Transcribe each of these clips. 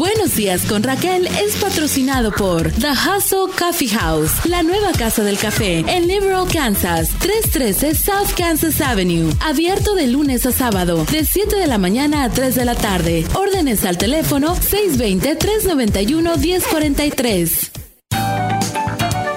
Buenos días con Raquel es patrocinado por The Hustle Coffee House, la nueva casa del café en Liberal, Kansas, 313 South Kansas Avenue. Abierto de lunes a sábado, de 7 de la mañana a 3 de la tarde. Órdenes al teléfono 620-391-1043.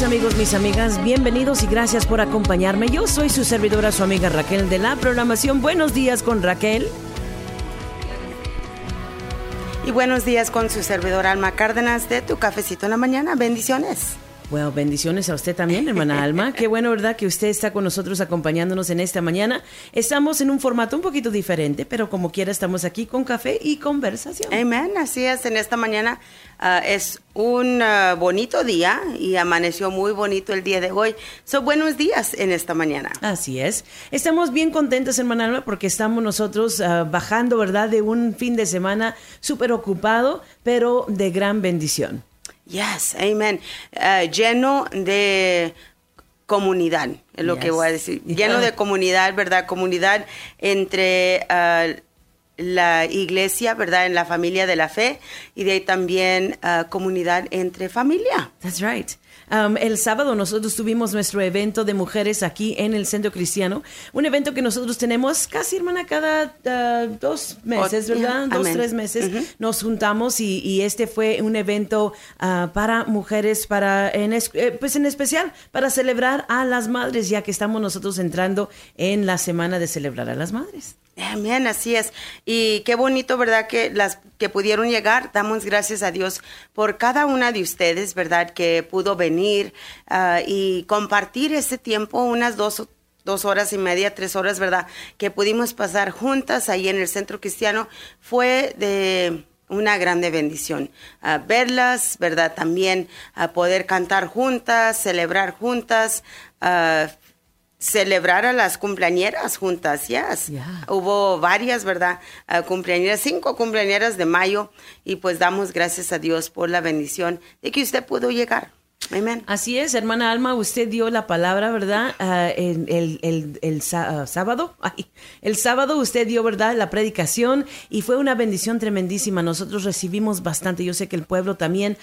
Amigos, mis amigas, bienvenidos y gracias por acompañarme. Yo soy su servidora, su amiga Raquel de la programación Buenos días con Raquel. Y buenos días con su servidora Alma Cárdenas de Tu Cafecito en la Mañana. Bendiciones. Bueno, bendiciones a usted también, hermana Alma. Qué bueno, ¿verdad? Que usted está con nosotros acompañándonos en esta mañana. Estamos en un formato un poquito diferente, pero como quiera estamos aquí con café y conversación. Amén, así es. En esta mañana ah, es un ah, bonito día y amaneció muy bonito el día de hoy. Son buenos días en esta mañana. Así es. Estamos bien contentos, hermana Alma, porque estamos nosotros ah, bajando, ¿verdad? De un fin de semana súper ocupado, pero de gran bendición. Yes, amen. Uh, lleno de comunidad, es lo que voy a decir. Lleno de comunidad, ¿verdad? Comunidad entre uh, la iglesia, ¿verdad? En la familia de la fe y de ahí también uh, comunidad entre familia. That's right. Um, el sábado nosotros tuvimos nuestro evento de mujeres aquí en el Centro Cristiano. Un evento que nosotros tenemos casi, hermana, cada uh, dos meses, ¿verdad? dos, tres meses. Nos juntamos y, este fue un evento uh, para mujeres, para en eh, pues en especial para celebrar a las madres, ya que estamos nosotros entrando en la semana de celebrar a las madres. Amén, así es. Y qué bonito, ¿verdad? Que las que pudieron llegar, damos gracias a Dios por cada una de ustedes, ¿verdad? Que pudo venir ah, y compartir ese tiempo, unas dos, dos horas y media, tres horas, ¿verdad? Que pudimos pasar juntas ahí en el Centro Cristiano. Fue de una grande bendición. Ah, verlas, ¿verdad? También a poder cantar juntas, celebrar juntas, celebrar a las cumpleañeras juntas, yes. Hubo varias, ¿verdad? Uh, cumpleañeras, cinco cumpleañeras de mayo y pues damos gracias a Dios por la bendición de que usted pudo llegar. Así es, hermana Alma, usted dio la palabra, ¿verdad? Ah, el, el, ah, sábado, el sábado usted dio, ¿verdad? La predicación y fue una bendición tremendísima. Nosotros recibimos bastante. Yo sé que el pueblo también,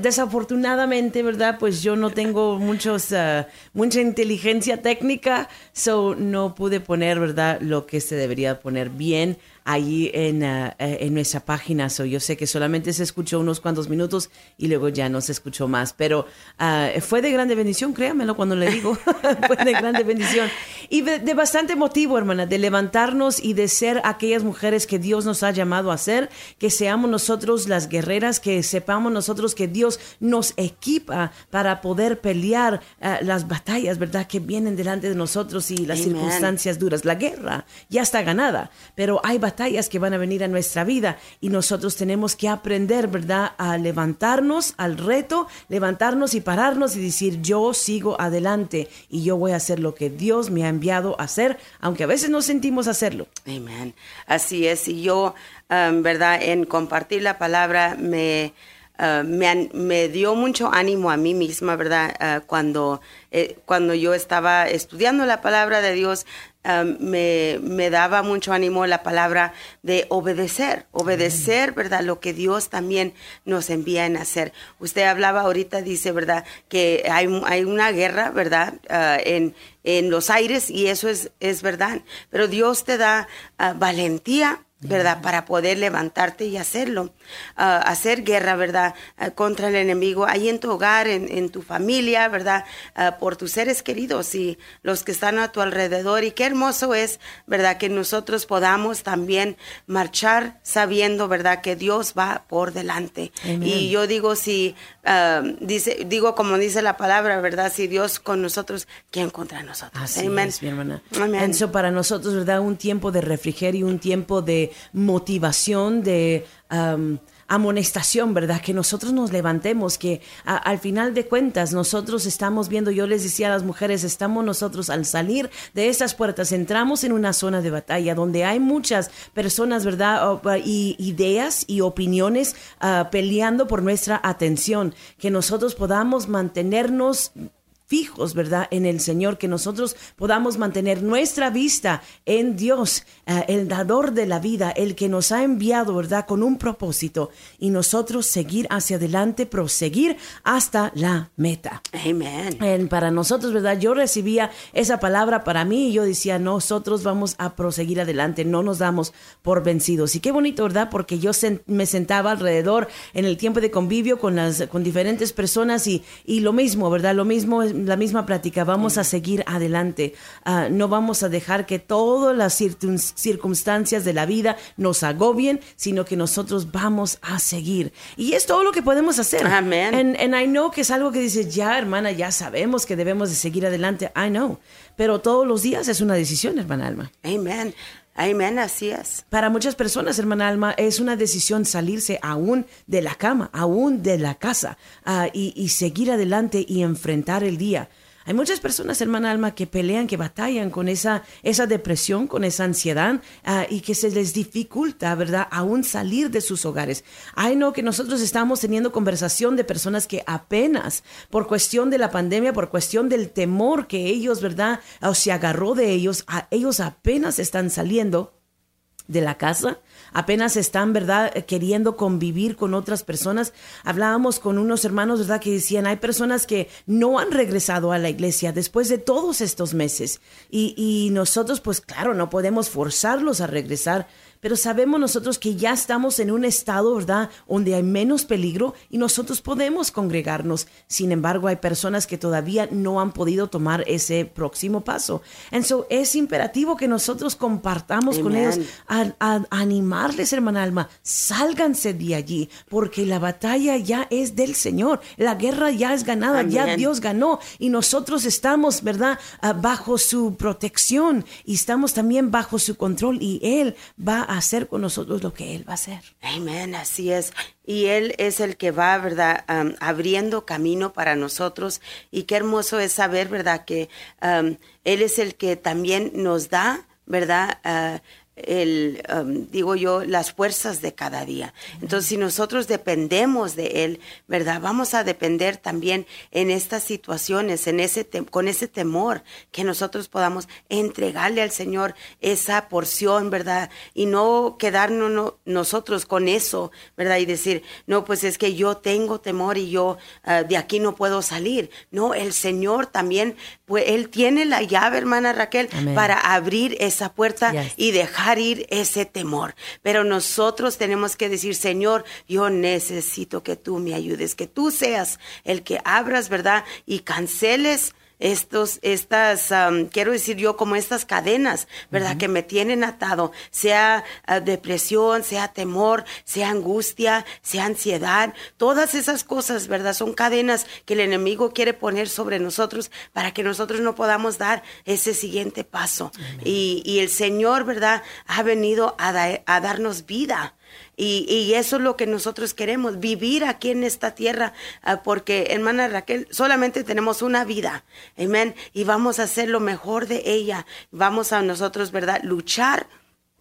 desafortunadamente, ¿verdad? Pues yo no tengo muchos, ah, mucha inteligencia técnica, so no pude poner, ¿verdad? Lo que se debería poner bien allí en, eh, en nuestra página. So, yo sé que solamente se escuchó unos cuantos minutos y luego ya no se escuchó más, pero ah, fue de grande bendición, créamelo cuando le digo, fue de grande bendición. Y de, bastante motivo, hermana, de levantarnos y de ser aquellas mujeres que Dios nos ha llamado a ser, que seamos nosotros las guerreras, que sepamos nosotros que Dios nos equipa para poder pelear ah, las batallas, ¿verdad? Que vienen delante de nosotros y las circunstancias duras. La guerra ya está ganada, pero hay batallas batallas que van a venir a nuestra vida y nosotros tenemos que aprender, ¿verdad?, a levantarnos al reto, levantarnos y pararnos y decir, yo sigo adelante y yo voy a hacer lo que Dios me ha enviado a hacer, aunque a veces no sentimos hacerlo. Amén. Así es. Y yo, um, ¿verdad?, en compartir la palabra me Ah, me, me, dio mucho ánimo a mí misma, ¿verdad? Ah, cuando, eh, cuando yo estaba estudiando la palabra de Dios, ah, me, me, daba mucho ánimo la palabra de obedecer, obedecer, ¿verdad? Lo que Dios también nos envía en hacer. Usted hablaba ahorita, dice, ¿verdad? Que hay, hay una guerra, ¿verdad? en, en los aires y eso es, es verdad. Pero Dios te da valentía ¿verdad? Para poder levantarte y hacerlo. Ah, hacer guerra, ¿verdad? Ah, contra el enemigo, ahí en tu hogar, en, tu familia, ¿verdad? Ah, por tus seres queridos y los que están a tu alrededor. Y qué hermoso es, ¿verdad? Que nosotros podamos también marchar sabiendo, ¿verdad? Que Dios va por delante. Y yo digo, si, dice, digo como dice la palabra, ¿verdad? Si Dios con nosotros, ¿quién contra nosotros? Así mi hermana. Eso para nosotros, ¿verdad? Un tiempo de refrigerio, un tiempo de motivación, de amonestación, ¿verdad? Que nosotros nos levantemos, que al final de cuentas nosotros estamos viendo, yo les decía a las mujeres, estamos nosotros al salir de esas puertas, entramos en una zona de batalla donde hay muchas personas, ¿verdad? y ideas y opiniones ah, peleando por nuestra atención, que nosotros podamos mantenernos fijos, ¿verdad? En el Señor, que nosotros podamos mantener nuestra vista en Dios, eh, el dador de la vida, el que nos ha enviado, ¿verdad? Con un propósito y nosotros seguir hacia adelante, proseguir hasta la meta. Amén. para nosotros, ¿verdad? Yo recibía esa palabra para mí y yo decía, nosotros vamos a proseguir adelante, no nos damos por vencidos. Y qué bonito, ¿verdad? Porque yo me sentaba alrededor en el tiempo de convivio con las con diferentes personas y, y lo mismo, ¿verdad? Lo mismo la misma plática, vamos a seguir adelante, ah, no vamos a dejar que todas las circunstancias de la vida nos agobien, sino que nosotros vamos a seguir. Y es todo lo que podemos hacer. Amén. And, I know que es algo que dices, ya hermana, ya sabemos que debemos de seguir adelante. I know. Pero todos los días es una decisión, hermana Alma. Amén. Amén, así es. Para muchas personas, hermana Alma, es una decisión salirse aún de la cama, aún de la casa, uh, y, y seguir adelante y enfrentar el día. Hay muchas personas, hermana Alma, que pelean, que batallan con esa, esa depresión, con esa ansiedad ah, y que se les dificulta, ¿verdad?, aún salir de sus hogares. Ay, no, que nosotros estamos teniendo conversación de personas que apenas, por cuestión de la pandemia, por cuestión del temor que ellos, ¿verdad?, o se agarró de ellos, ellos apenas están saliendo de la casa, apenas están, ¿verdad?, queriendo convivir con otras personas. Hablábamos con unos hermanos, ¿verdad?, que decían, hay personas que no han regresado a la iglesia después de todos estos meses. Y, y nosotros, pues claro, no podemos forzarlos a regresar, pero sabemos nosotros que ya estamos en un estado, ¿verdad?, donde hay menos peligro y nosotros podemos congregarnos. Sin embargo, hay personas que todavía no han podido tomar ese próximo paso. Entonces, es imperativo que nosotros compartamos con ellos, a, animarles, hermana Alma, sálganse de allí, porque la batalla ya es del Señor, la guerra ya es ganada, ya Dios ganó y nosotros estamos, ¿verdad?, ah, bajo su protección y estamos también bajo su control y Él va a hacer con nosotros lo que Él va a hacer. Amén, así es. Y Él es el que va, ¿verdad?, abriendo camino para nosotros. Y qué hermoso es saber, ¿verdad?, que Él es el que también nos da, ¿verdad?, uh, el, um, digo yo, las fuerzas de cada día. Entonces, si nosotros dependemos de Él, ¿verdad? Vamos a depender también en estas situaciones, en ese con ese temor, que nosotros podamos entregarle al Señor esa porción, ¿verdad? Y no quedarnos nosotros con eso, ¿verdad? Y decir, no, pues es que yo tengo temor y yo uh, de aquí no puedo salir. No, el Señor también, pues Él tiene la llave, hermana Raquel, para abrir esa puerta y dejar ir ese temor. Pero nosotros tenemos que decir, Señor, yo necesito que tú me ayudes, que tú seas el que abras, ¿verdad? Y canceles estos, estas, quiero decir yo, como estas cadenas, ¿verdad? Que me tienen atado, sea ah, depresión, sea temor, sea angustia, sea ansiedad, todas esas cosas, ¿verdad? Son cadenas que el enemigo quiere poner sobre nosotros para que nosotros no podamos dar ese siguiente paso. Y, y, el Señor, ¿verdad? Ha venido a, a darnos vida. Y, y, eso es lo que nosotros queremos, vivir aquí en esta tierra, ah, porque hermana Raquel, solamente tenemos una vida, amén, y vamos a hacer lo mejor de ella, vamos a nosotros, ¿verdad?, luchar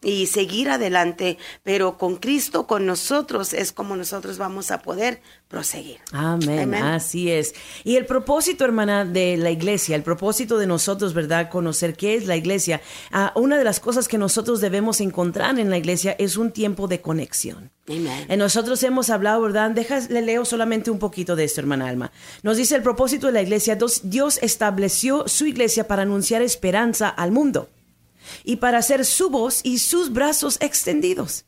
y seguir adelante, pero con Cristo, con nosotros, es como nosotros vamos a poder proseguir. Amén. Así es. Y el propósito, hermana, de la iglesia, el propósito de nosotros, ¿verdad? Conocer qué es la iglesia. Ah, una de las cosas que nosotros debemos encontrar en la iglesia es un tiempo de conexión. Amén. En nosotros hemos hablado, ¿verdad? Déjale leo solamente un poquito de esto, hermana Alma. Nos dice el propósito de la iglesia, Dios estableció su iglesia para anunciar esperanza al mundo y para hacer su voz y sus brazos extendidos.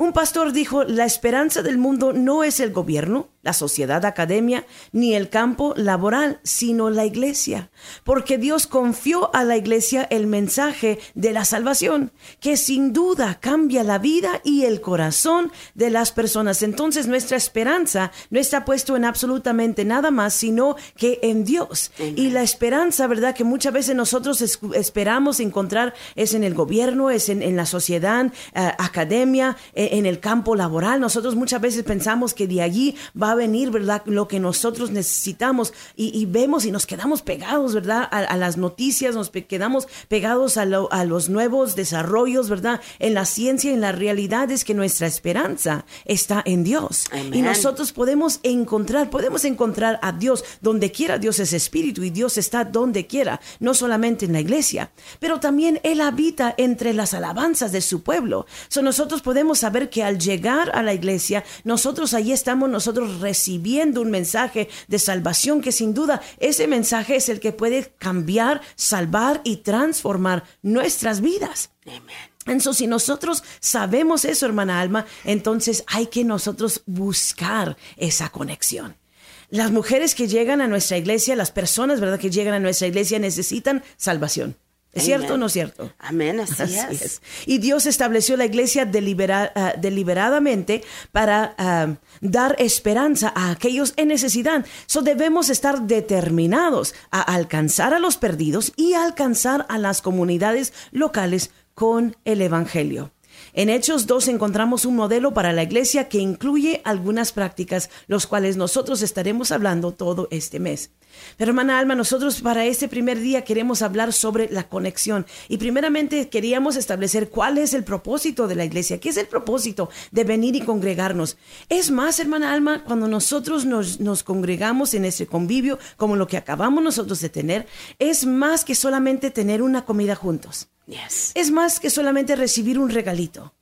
Un pastor dijo, la esperanza del mundo no es el gobierno, la sociedad academia, ni el campo laboral, sino la iglesia. Porque Dios confió a la iglesia el mensaje de la salvación, que sin duda cambia la vida y el corazón de las personas. Entonces nuestra esperanza no está puesto en absolutamente nada más, sino que en Dios. Y la esperanza, ¿verdad? Que muchas veces nosotros esperamos encontrar es en el gobierno, es en, la sociedad, eh, academia, eh, en el campo laboral. Nosotros muchas veces pensamos que de allí va a venir, ¿verdad? Lo que nosotros necesitamos y, vemos y nos quedamos pegados, ¿verdad? A, las noticias, nos quedamos pegados a, los nuevos desarrollos, ¿verdad? En la ciencia, en la realidad es que nuestra esperanza está en Dios. Y nosotros podemos encontrar, podemos encontrar a Dios donde quiera. Dios es espíritu y Dios está donde quiera, no solamente en la iglesia, pero también Él habita entre las alabanzas de su pueblo. So, nosotros podemos saber que al llegar a la iglesia, nosotros ahí estamos nosotros recibiendo un mensaje de salvación que sin duda ese mensaje es el que puede cambiar, salvar y transformar nuestras vidas. Entonces, si nosotros sabemos eso, hermana Alma, entonces hay que nosotros buscar esa conexión. Las mujeres que llegan a nuestra iglesia, las personas, ¿verdad?, que llegan a nuestra iglesia necesitan salvación. ¿Es cierto o no es cierto? Amén, así, es. Y Dios estableció la iglesia ah, deliberadamente para ah, dar esperanza a aquellos en necesidad. So debemos estar determinados a alcanzar a los perdidos y a alcanzar a las comunidades locales con el Evangelio. En Hechos 2 encontramos un modelo para la iglesia que incluye algunas prácticas, los cuales nosotros estaremos hablando todo este mes. Pero hermana Alma, nosotros para este primer día queremos hablar sobre la conexión y primeramente queríamos establecer cuál es el propósito de la iglesia, qué es el propósito de venir y congregarnos. Es más, hermana Alma, cuando nosotros nos, nos congregamos en ese convivio, como lo que acabamos nosotros de tener, es más que solamente tener una comida juntos. Es más que solamente recibir un regalito.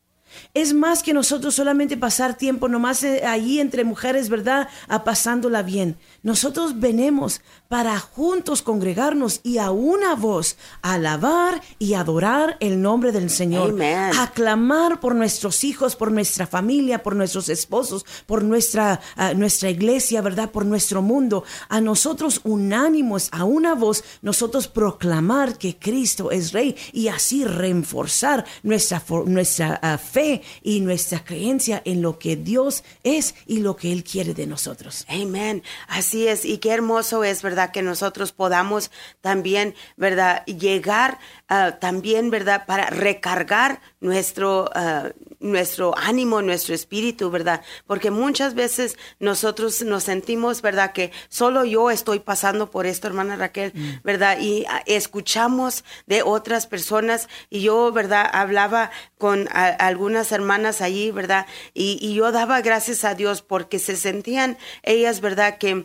Es más que nosotros solamente pasar tiempo nomás eh, allí entre mujeres, ¿verdad? A pasándola bien. Nosotros venimos para juntos congregarnos y a una voz alabar y adorar el nombre del Señor. Aclamar por nuestros hijos, por nuestra familia, por nuestros esposos, por nuestra, ah, nuestra iglesia, ¿verdad? Por nuestro mundo. A nosotros unánimos, a una voz, nosotros proclamar que Cristo es Rey y así reforzar nuestra, nuestra ah, fe y nuestra creencia en lo que Dios es y lo que Él quiere de nosotros. Amén. Así es. Y qué hermoso es, ¿verdad? Que nosotros podamos también, ¿verdad? Llegar uh, también, ¿verdad? Para recargar nuestro, uh, nuestro ánimo, nuestro espíritu, ¿verdad? Porque muchas veces nosotros nos sentimos, ¿verdad? Que solo yo estoy pasando por esto, hermana Raquel, mm. ¿verdad? Y escuchamos de otras personas y yo, ¿verdad? Hablaba con algunas hermanas allí, ¿verdad? Y, y, yo daba gracias a Dios porque se sentían ellas, ¿verdad? Que uh,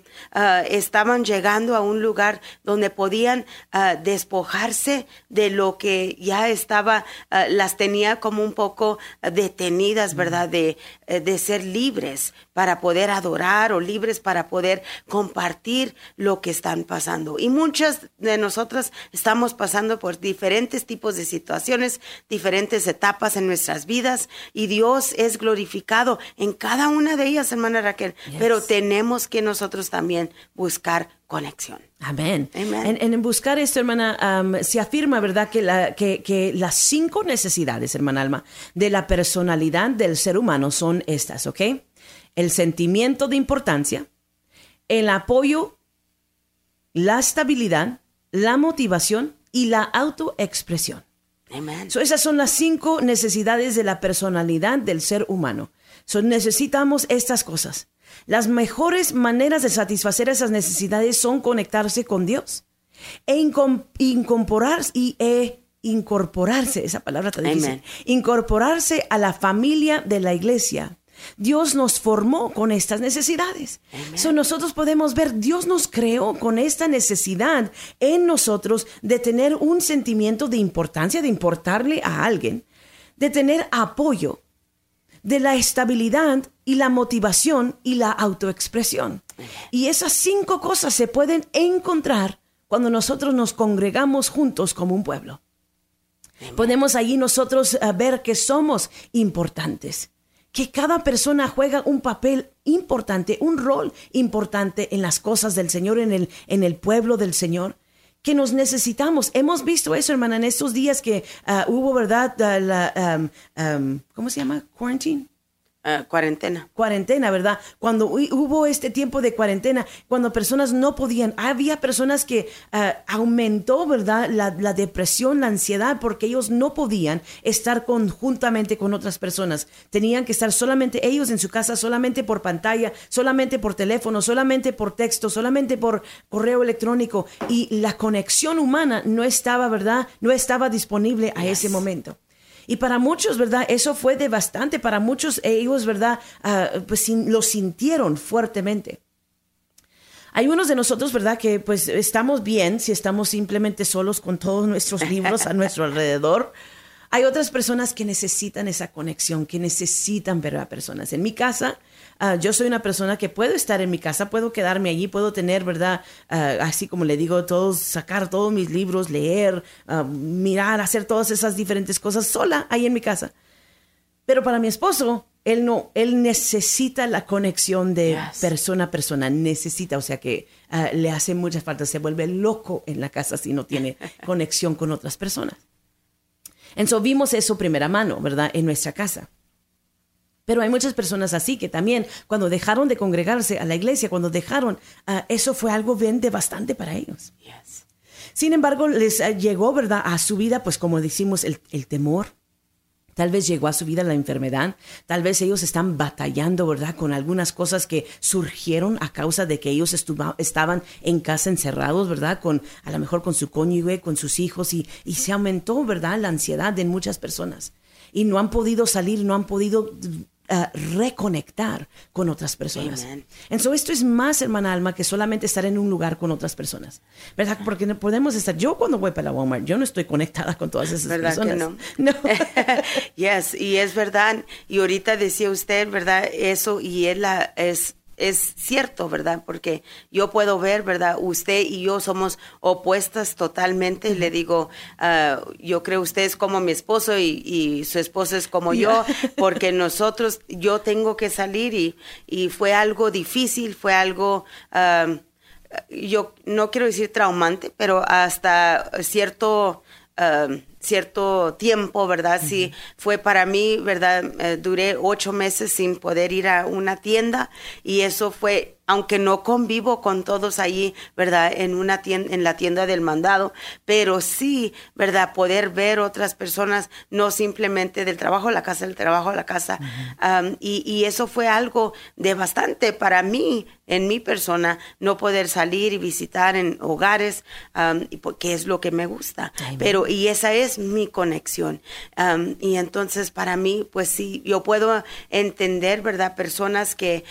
estaban llegando a un lugar donde podían uh, despojarse de lo que ya estaba, uh, las tenía como un poco detenidas, ¿verdad? De, eh, de ser libres para poder adorar o libres para poder compartir lo que están pasando. Y muchas de nosotras estamos pasando por diferentes tipos de situaciones, diferentes etapas en nuestras vidas y Dios es glorificado en cada una de ellas, hermana Raquel, pero tenemos que nosotros también buscar conexión. Amén. En, buscar esto, hermana, se afirma, ¿verdad?, que, la, que, que, las cinco necesidades, hermana Alma, de la personalidad del ser humano son estas, ¿ok? El sentimiento de importancia, el apoyo, la estabilidad, la motivación y la autoexpresión. Amen. esas son las cinco necesidades de la personalidad del ser humano. So, necesitamos estas cosas. Las mejores maneras de satisfacer esas necesidades son conectarse con Dios e incorporarse, y, e incorporarse, esa palabra tan difícil, incorporarse a la familia de la iglesia. Dios nos formó con estas necesidades. So, nosotros podemos ver, Dios nos creó con esta necesidad en nosotros de tener un sentimiento de importancia, de importarle a alguien, de tener apoyo, de la estabilidad y la motivación y la autoexpresión. Y esas cinco cosas se pueden encontrar cuando nosotros nos congregamos juntos como un pueblo. Podemos allí nosotros eh, ver que somos importantes, que cada persona juega un papel importante, un rol importante en las cosas del Señor, en el, en el pueblo del Señor que nos necesitamos. Hemos visto eso, hermana, en estos días que ah, hubo, ¿verdad? Ah, la, ¿Cómo se llama? Quarantine. Ah, cuarentena. Cuarentena, ¿verdad? Cuando hubo este tiempo de cuarentena, cuando personas no podían, había personas que ah, aumentó, ¿verdad? La, depresión, la ansiedad, porque ellos no podían estar conjuntamente con otras personas. Tenían que estar solamente ellos en su casa, solamente por pantalla, solamente por teléfono, solamente por texto, solamente por correo electrónico. Y la conexión humana no estaba, ¿verdad? No estaba disponible a ese momento. Y para muchos, ¿verdad? Eso fue devastante. Para muchos ellos, ¿verdad? Ah, pues lo sintieron fuertemente. Hay unos de nosotros, ¿verdad? Que pues estamos bien si estamos simplemente solos con todos nuestros libros a nuestro alrededor. Hay otras personas que necesitan esa conexión, que necesitan ver a personas. En mi casa, Ah, yo soy una persona que puedo estar en mi casa, puedo quedarme allí, puedo tener, ¿verdad? Ah, así como le digo, todos, sacar todos mis libros, leer, ah, mirar, hacer todas esas diferentes cosas sola ahí en mi casa. Pero para mi esposo, él no, él necesita la conexión de persona a persona, necesita, o sea que le hace mucha falta, se vuelve loco en la casa si no tiene conexión con otras personas. Entonces vimos eso primera mano, ¿verdad? En nuestra casa. Pero hay muchas personas así que también cuando dejaron de congregarse a la iglesia, cuando dejaron, ah, eso fue algo bien devastante para ellos. Sin embargo, les ah, llegó, ¿verdad?, a su vida, pues como decimos, el, temor. Tal vez llegó a su vida la enfermedad, tal vez ellos están batallando, ¿verdad?, con algunas cosas que surgieron a causa de que ellos estaban en casa encerrados, ¿verdad?, con a lo mejor con su cónyuge, con sus hijos y, y se aumentó, ¿verdad?, la ansiedad en muchas personas y no han podido salir, no han podido reconectar con otras personas. Entonces, esto es más, hermana Alma, que solamente estar en un lugar con otras personas. ¿Verdad? Porque no podemos estar. Yo, cuando voy para la Walmart, yo no estoy conectada con todas esas ¿verdad personas. no. no. yes, y es verdad. Y ahorita decía usted, ¿verdad? Eso, y él la, es es cierto, ¿verdad? Porque yo puedo ver, ¿verdad? Usted y yo somos opuestas totalmente. Le digo, ah, yo creo usted es como mi esposo y, su esposo es como yo, porque nosotros, yo tengo que salir y, y fue algo difícil, fue algo... Ah, yo no quiero decir traumante, pero hasta cierto ah, cierto tiempo, ¿verdad? Sí, fue para mí, ¿verdad? Eh, duré ocho meses sin poder ir a una tienda y eso fue aunque no convivo con todos allí, ¿verdad? En una tienda, en la tienda del mandado, pero sí, ¿verdad? Poder ver otras personas, no simplemente del trabajo a la casa, del trabajo a la casa. y, y, eso fue algo de bastante para mí, en mi persona, no poder salir y visitar en hogares, porque es lo que me gusta. Pero, y esa es mi conexión. y entonces, para mí, pues sí, yo puedo entender, ¿verdad? Personas que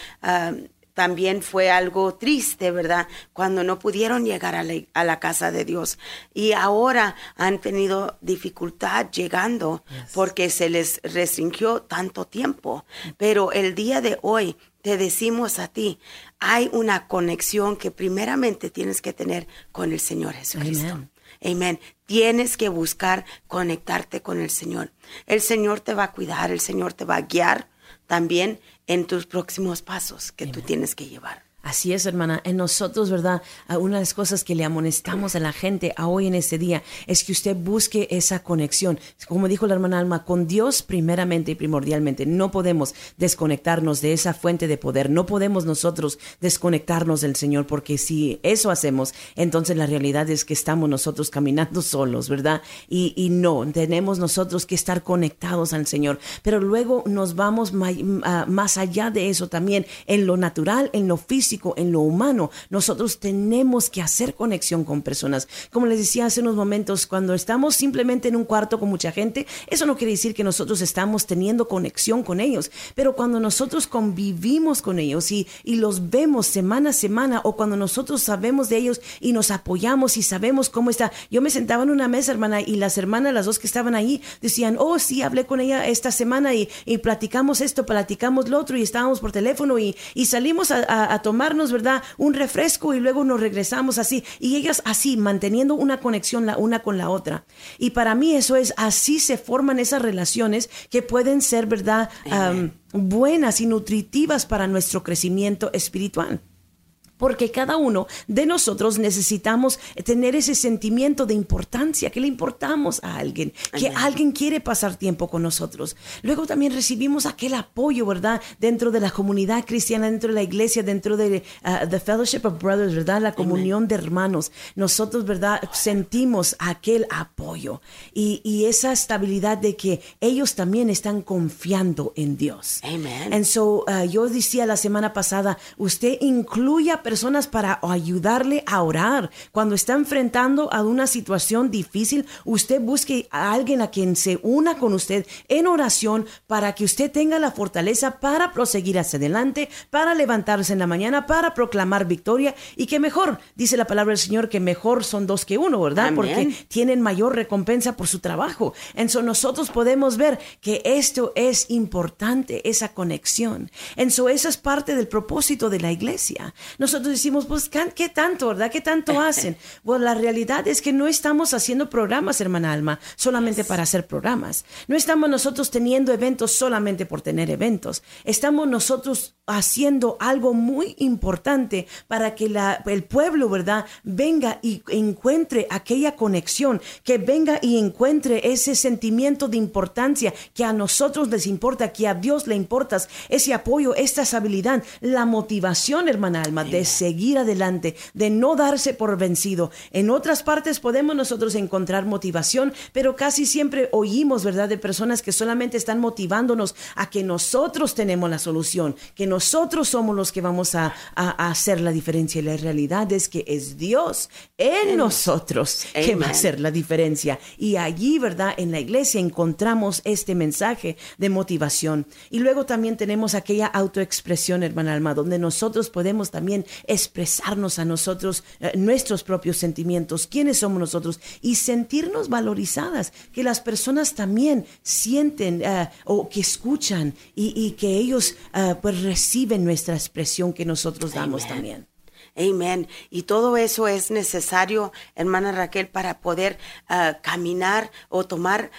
también fue algo triste, ¿verdad? Cuando no pudieron llegar a la, casa de Dios. Y ahora han tenido dificultad llegando porque se les restringió tanto tiempo. Pero el día de hoy te decimos a ti, hay una conexión que primeramente tienes que tener con el Señor Jesucristo. Amén. Tienes que buscar conectarte con el Señor. El Señor te va a cuidar, el Señor te va a guiar también en tus próximos pasos que tú tienes que llevar. Así es, hermana. En nosotros, ¿verdad? Una de las cosas que le amonestamos a la gente a hoy en este día es que usted busque esa conexión. Como dijo la hermana Alma, con Dios primeramente y primordialmente. No podemos desconectarnos de esa fuente de poder. No podemos nosotros desconectarnos del Señor porque si eso hacemos, entonces la realidad es que estamos nosotros caminando solos, ¿verdad? Y, y no, tenemos nosotros que estar conectados al Señor. Pero luego nos vamos ah, más allá de eso también, en lo natural, en lo físico en lo humano. Nosotros tenemos que hacer conexión con personas. Como les decía hace unos momentos, cuando estamos simplemente en un cuarto con mucha gente, eso no quiere decir que nosotros estamos teniendo conexión con ellos. Pero cuando nosotros convivimos con ellos y, y los vemos semana a semana, o cuando nosotros sabemos de ellos y nos apoyamos y sabemos cómo está. Yo me sentaba en una mesa, hermana, y las hermanas, las dos que estaban ahí, decían, oh, sí, hablé con ella esta semana y, y platicamos esto, platicamos lo otro y estábamos por teléfono y, y salimos a tomar ¿verdad? Un refresco y luego nos regresamos así. Y ellas así, manteniendo una conexión la una con la otra. Y para mí eso es, así se forman esas relaciones que pueden ser, ¿verdad? buenas y nutritivas para nuestro crecimiento espiritual porque cada uno de nosotros necesitamos tener ese sentimiento de importancia, que le importamos a alguien, que alguien quiere pasar tiempo con nosotros. Luego también recibimos aquel apoyo, ¿verdad? Dentro de la comunidad cristiana, dentro de la iglesia, dentro de uh, the Fellowship of Brothers, ¿verdad? La comunión de hermanos. Nosotros, ¿verdad? Sentimos aquel apoyo y, y, esa estabilidad de que ellos también están confiando en Dios. Amen. And so, uh, yo decía la semana pasada, usted incluya personas para ayudarle a orar. Cuando está enfrentando a una situación difícil, usted busque a alguien a quien se una con usted en oración para que usted tenga la fortaleza para proseguir hacia adelante, para levantarse en la mañana, para proclamar victoria y que mejor, dice la palabra del Señor, que mejor son dos que uno, ¿verdad? Porque tienen mayor recompensa por su trabajo. Entonces nosotros podemos ver que esto es importante, esa conexión. Entonces eso es parte del propósito de la iglesia. Nosotros decimos, pues, ¿qué tanto, verdad? ¿Qué tanto hacen? Bueno, la realidad es que no estamos haciendo programas, hermana Alma, solamente para hacer programas. No estamos nosotros teniendo eventos solamente por tener eventos. Estamos nosotros haciendo algo muy importante para que la, el pueblo, ¿verdad?, venga y encuentre aquella conexión, que venga y encuentre ese sentimiento de importancia que a nosotros les importa, que a Dios le importa, ese apoyo, esta estabilidad, la motivación, hermana Alma, de seguir adelante, de no darse por vencido. En otras partes podemos nosotros encontrar motivación, pero casi siempre oímos, ¿verdad?, de personas que solamente están motivándonos a que nosotros tenemos la solución, que nosotros somos los que vamos a, hacer la diferencia. Y la realidad es que es Dios en nosotros que va a hacer la diferencia. Y allí, ¿verdad?, en la iglesia encontramos este mensaje de motivación. Y luego también tenemos aquella autoexpresión, hermana Alma, donde nosotros podemos también expresarnos a nosotros eh, nuestros propios sentimientos, quiénes somos nosotros y sentirnos valorizadas, que las personas también sienten eh, o que escuchan y, que ellos eh, pues reciben nuestra expresión que nosotros damos también. Amén. Y todo eso es necesario, hermana Raquel, para poder caminar o tomar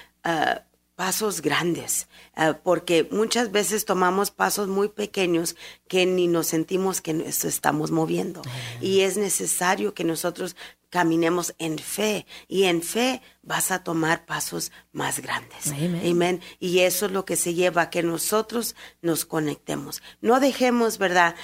pasos grandes, eh, porque muchas veces tomamos pasos muy pequeños que ni nos sentimos que nos estamos moviendo. Y es necesario que nosotros caminemos en fe y en fe vas a tomar pasos más grandes. Amén. Y eso es lo que se lleva a que nosotros nos conectemos. No dejemos, ¿verdad?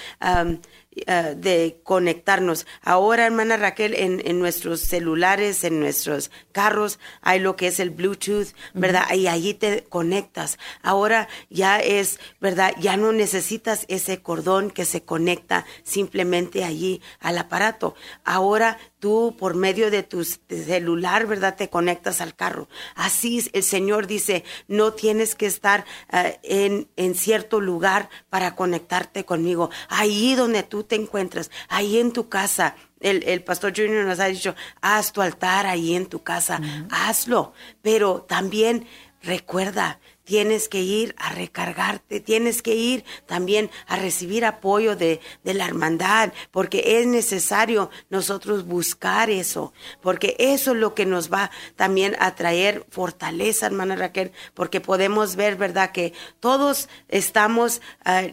Eh, de conectarnos. Ahora, hermana Raquel, en, nuestros celulares, en nuestros carros, hay lo que es el Bluetooth, ¿verdad? Y allí te conectas. Ahora ya es, ¿verdad? Ya no necesitas ese cordón que se conecta simplemente allí al aparato. Ahora tú, por medio de tu celular, ¿verdad? Te conectas al carro. Así el Señor dice, no tienes que estar eh, en, en cierto lugar para conectarte conmigo. Ahí donde tú te encuentras, ahí en tu casa. El, el pastor Junior nos ha dicho, haz tu altar ahí en tu casa, hazlo, pero también recuerda, tienes que ir a recargarte, tienes que ir también a recibir apoyo de, de, la hermandad, porque es necesario nosotros buscar eso, porque eso es lo que nos va también a traer fortaleza, hermana Raquel, porque podemos ver, ¿verdad?, que todos estamos... Ah,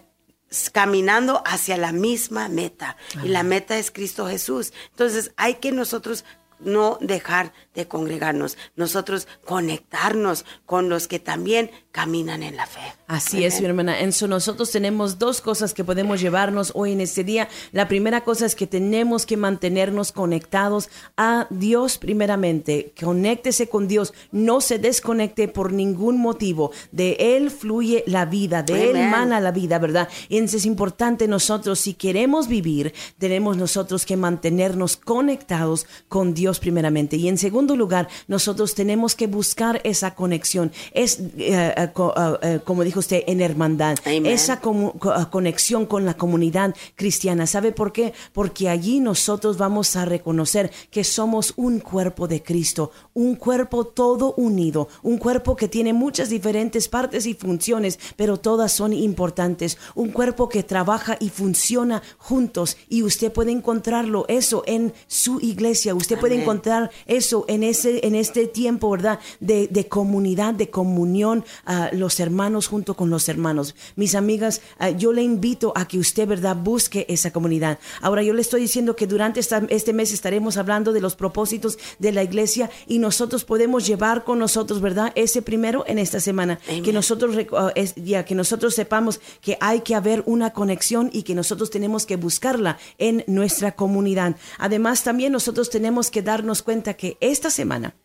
caminando hacia la misma meta. Y la meta es Cristo Jesús. Entonces hay que nosotros no dejar de congregarnos, nosotros conectarnos con los que también caminan en la fe. Así es, mi hermana. Enzo, nosotros tenemos dos cosas que podemos llevarnos hoy en este día. La primera cosa es que tenemos que mantenernos conectados a Dios primeramente. Conéctese con Dios, no se desconecte por ningún motivo. De Él fluye la vida, de Él mana la vida, ¿verdad? Y entonces es importante nosotros, si queremos vivir, tenemos nosotros que mantenernos conectados con Dios primeramente. Y en segundo lugar, nosotros tenemos que buscar esa conexión. Es, eh, eh, eh, como dijo usted, en hermandad. Esa conexión con la comunidad cristiana. ¿Sabe por qué? Porque allí nosotros vamos a reconocer que somos un cuerpo de Cristo, un cuerpo todo unido, un cuerpo que tiene muchas diferentes partes y funciones, pero todas son importantes. Un cuerpo que trabaja y funciona juntos y usted puede encontrarlo eso en su iglesia. Usted puede encontrar eso en, ese, en este tiempo, ¿verdad? De, de comunidad, de comunión, los hermanos junto con los hermanos. Mis amigas, ah, yo le invito a que usted, ¿verdad? Busque esa comunidad. Ahora, yo le estoy diciendo que durante este mes estaremos hablando de los propósitos de la iglesia y nosotros podemos llevar con nosotros, ¿verdad? Ese primero en esta semana. Que nosotros, ah, ya, que nosotros sepamos que hay que haber una conexión y que nosotros tenemos que buscarla en nuestra comunidad. Además, también nosotros tenemos que darnos cuenta que esta semana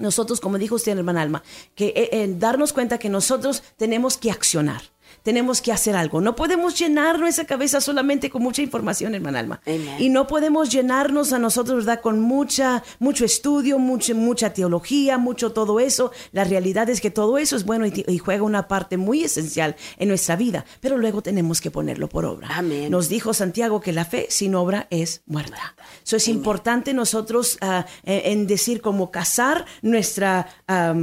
nosotros, como dijo usted, hermana Alma, que eh, darnos cuenta que nosotros tenemos que accionar tenemos que hacer algo. No podemos llenar nuestra cabeza solamente con mucha información, hermana Alma. Y no podemos llenarnos a nosotros, ¿verdad? Con mucha, mucho estudio, mucha, mucha teología, mucho todo eso. La realidad es que todo eso es bueno y, juega una parte muy esencial en nuestra vida, pero luego tenemos que ponerlo por obra. Nos dijo Santiago que la fe sin obra es muerta. Eso es importante nosotros ah, en decir como casar nuestra, ah,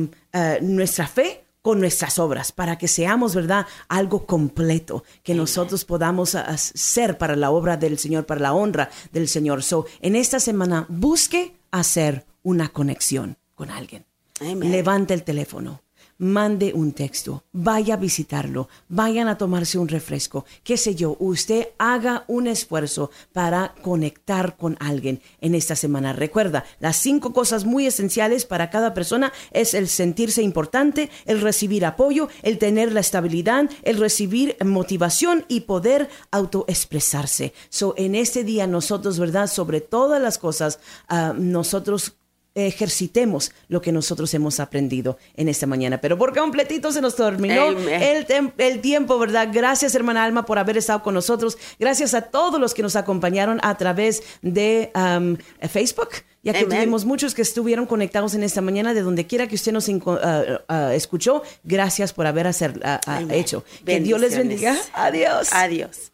nuestra fe con nuestras obras, para que seamos, ¿verdad?, algo completo, que nosotros podamos hacer para la obra del Señor, para la honra del Señor. So, en esta semana, busque hacer una conexión con alguien. Levante el teléfono mande un texto, vaya a visitarlo, vayan a tomarse un refresco, qué sé yo, usted haga un esfuerzo para conectar con alguien en esta semana. Recuerda, las cinco cosas muy esenciales para cada persona es el sentirse importante, el recibir apoyo, el tener la estabilidad, el recibir motivación y poder autoexpresarse. So, en este día nosotros, ¿verdad? Sobre todas las cosas, ah, nosotros ejercitemos lo que nosotros hemos aprendido en esta mañana. Pero por completito se nos terminó el, el, tiempo, ¿verdad? Gracias, hermana Alma, por haber estado con nosotros. Gracias a todos los que nos acompañaron a través de um, Facebook ya que tuvimos muchos que estuvieron conectados en esta mañana, de donde quiera que usted nos uh, uh, escuchó, gracias por haber hacer, uh, hecho. Que Dios les bendiga. Adiós. Adiós.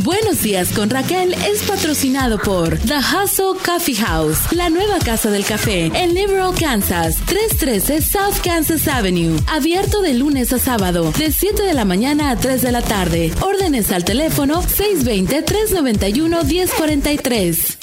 Buenos días con Raquel es patrocinado por The Hustle Coffee House, la nueva casa del café en Liberal, Kansas, 313 South Kansas Avenue. Abierto de lunes a sábado, de 7 de la mañana a 3 de la tarde. Órdenes al teléfono 620-391-1043.